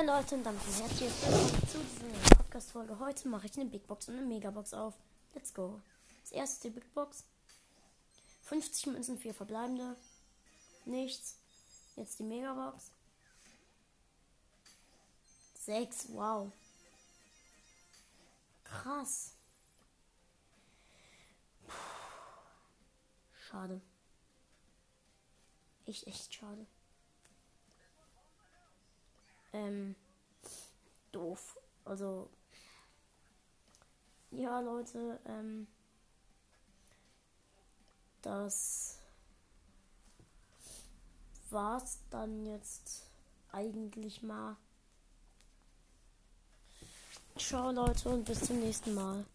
Moin Leute und damit ein herzliches Willkommen zu dieser Podcast-Folge. Heute mache ich eine Big Box und eine Megabox auf. Let's go. Das erste ist die Big Box. 50 Münzen, 4 verbleibende. Nichts. Jetzt die Megabox. 6, wow. Krass. Puh. Schade. Echt, echt schade. Ähm, doof. Also, ja, Leute, ähm, das war's dann jetzt eigentlich mal. Ciao, Leute, und bis zum nächsten Mal.